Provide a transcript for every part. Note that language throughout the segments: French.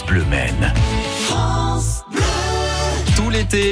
France.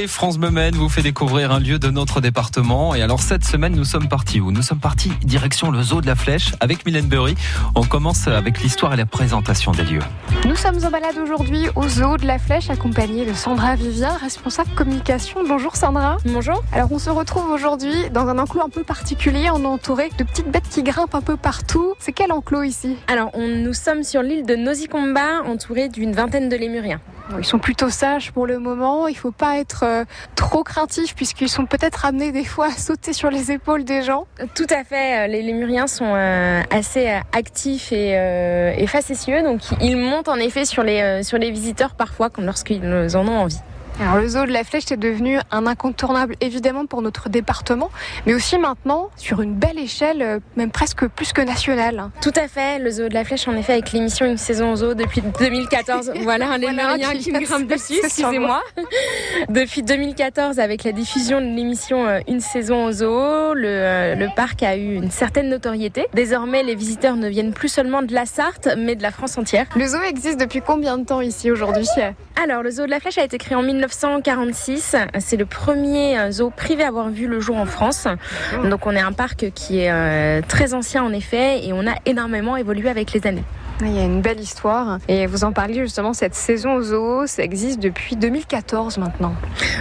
France Maine vous fait découvrir un lieu de notre département. Et alors cette semaine, nous sommes partis où? Nous sommes partis direction le zoo de la Flèche avec Mylène Burry. On commence avec l'histoire et la présentation des lieux. Nous sommes en balade aujourd'hui au zoo de la Flèche accompagnée de Sandra Vivien, responsable communication. Bonjour Sandra. Bonjour. Alors on se retrouve aujourd'hui dans un enclos un peu particulier. On est entouré de petites bêtes qui grimpent un peu partout. C'est quel enclos ici? Alors on, nous sommes sur l'île de Nosicomba entouré d'une vingtaine de lémuriens. Ils sont plutôt sages pour le moment. Il faut pas être euh, trop craintif puisqu'ils sont peut-être amenés des fois à sauter sur les épaules des gens. Tout à fait. Les lémuriens sont euh, assez euh, actifs et, et, facétieux, donc ils montent en effet sur les sur les visiteurs parfois, comme lorsqu'ils en ont envie. Alors le zoo de la Flèche est devenu un incontournable évidemment pour notre département, mais aussi maintenant sur une belle échelle, euh, même presque plus que nationale. Tout à fait, le zoo de la Flèche en effet avec l'émission Une saison au zoo depuis 2014. voilà les voilà, qui me grimpent dessus, excusez-moi. depuis 2014 avec la diffusion de l'émission euh, Une saison au zoo, le, euh, le parc a eu une certaine notoriété. Désormais les visiteurs ne viennent plus seulement de la Sarthe, mais de la France entière. Le zoo existe depuis combien de temps ici aujourd'hui? Alors le zoo de la Flèche a été créé en 1900 1946. C'est le premier euh, zoo privé à avoir vu le jour en France. Donc on est un parc qui est euh, très ancien en effet et on a énormément évolué avec les années. Il y a une belle histoire. Et vous en parliez justement, cette saison au zoo, ça existe depuis 2014 maintenant.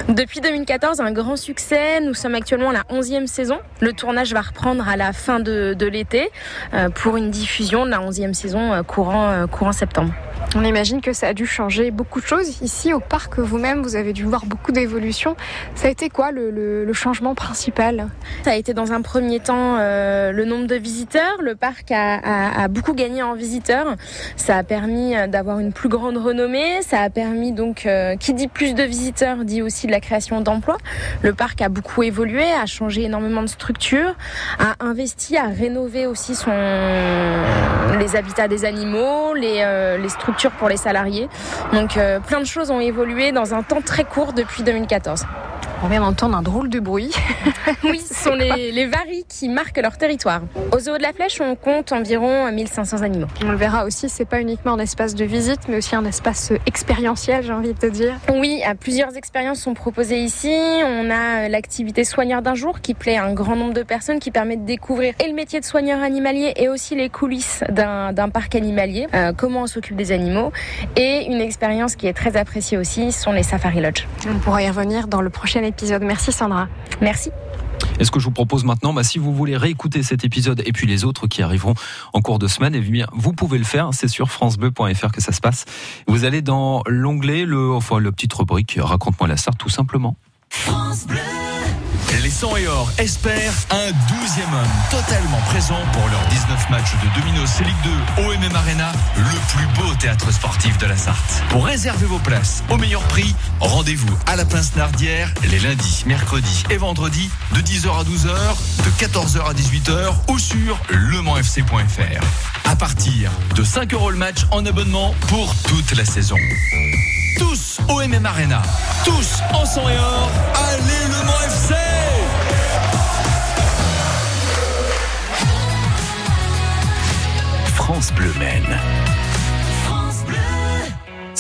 Depuis 2014, un grand succès. Nous sommes actuellement à la 11e saison. Le tournage va reprendre à la fin de, l'été euh, pour une diffusion de la 11e saison courant, courant septembre. On imagine que ça a dû changer beaucoup de choses. Ici, au parc, vous-même, vous avez dû voir beaucoup d'évolutions. Ça a été quoi le, changement principal? Ça a été dans un premier temps euh, le nombre de visiteurs. Le parc a, beaucoup gagné en visiteurs. Ça a permis euh, d'avoir une plus grande renommée. Ça a permis donc, euh, qui dit plus de visiteurs, dit aussi la création d'emplois. Le parc a beaucoup évolué, a changé énormément de structures, a investi, a rénové aussi les habitats des animaux, les, les structures pour les salariés. Donc euh, plein de choses ont évolué dans un temps très court depuis 2014. On vient d'entendre un drôle de bruit. oui, ce sont les, les varis qui marquent leur territoire. Au zoo de la Flèche, on compte environ 1500 animaux. On le verra aussi, c'est pas uniquement un espace de visite, mais aussi un espace expérientiel, j'ai envie de te dire. Oui, plusieurs expériences sont proposées ici. On a l'activité soigneur d'un jour qui plaît à un grand nombre de personnes, qui permet de découvrir et le métier de soigneur animalier et aussi les coulisses d'un parc animalier, euh, comment on s'occupe des animaux. Et une expérience qui est très appréciée aussi sont les safari lodge. On pourra y revenir dans le prochain épisode. Merci Sandra. Merci. Et ce que je vous propose maintenant, bah, si vous voulez réécouter cet épisode et puis les autres qui arriveront en cours de semaine, eh bien, vous pouvez le faire. C'est sur francebleu.fr que ça se passe. Vous allez dans l'onglet, le, enfin, le petite rubrique Raconte-moi la Sarthe, tout simplement. France Bleu. Les 100 et Or espèrent un 12e homme totalement présent pour leurs 19 matchs de Domino C Ligue 2 OMM Arena, le plus beau théâtre sportif de la Sarthe. Pour réserver vos places au meilleur prix, rendez-vous à la Pince Nardière les lundis, mercredis et vendredis de 10h à 12h, de 14h à 18h ou sur lemanfc.fr. À partir de 5 euros le match en abonnement pour toute la saison. Tous au MM Arena, tous en sang et or, allez le Mans FC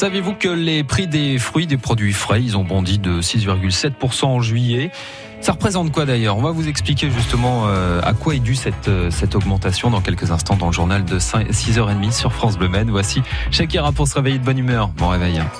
Savez-vous que les prix des fruits, des produits frais, ils ont bondi de 6,7% en juillet? Ça représente quoi d'ailleurs? On va vous expliquer justement euh, à quoi est due cette, euh, cette augmentation dans quelques instants dans le journal de 6h30 sur France Bleu Maine. Voici Shakira pour se réveiller de bonne humeur. Bon réveil. Hein.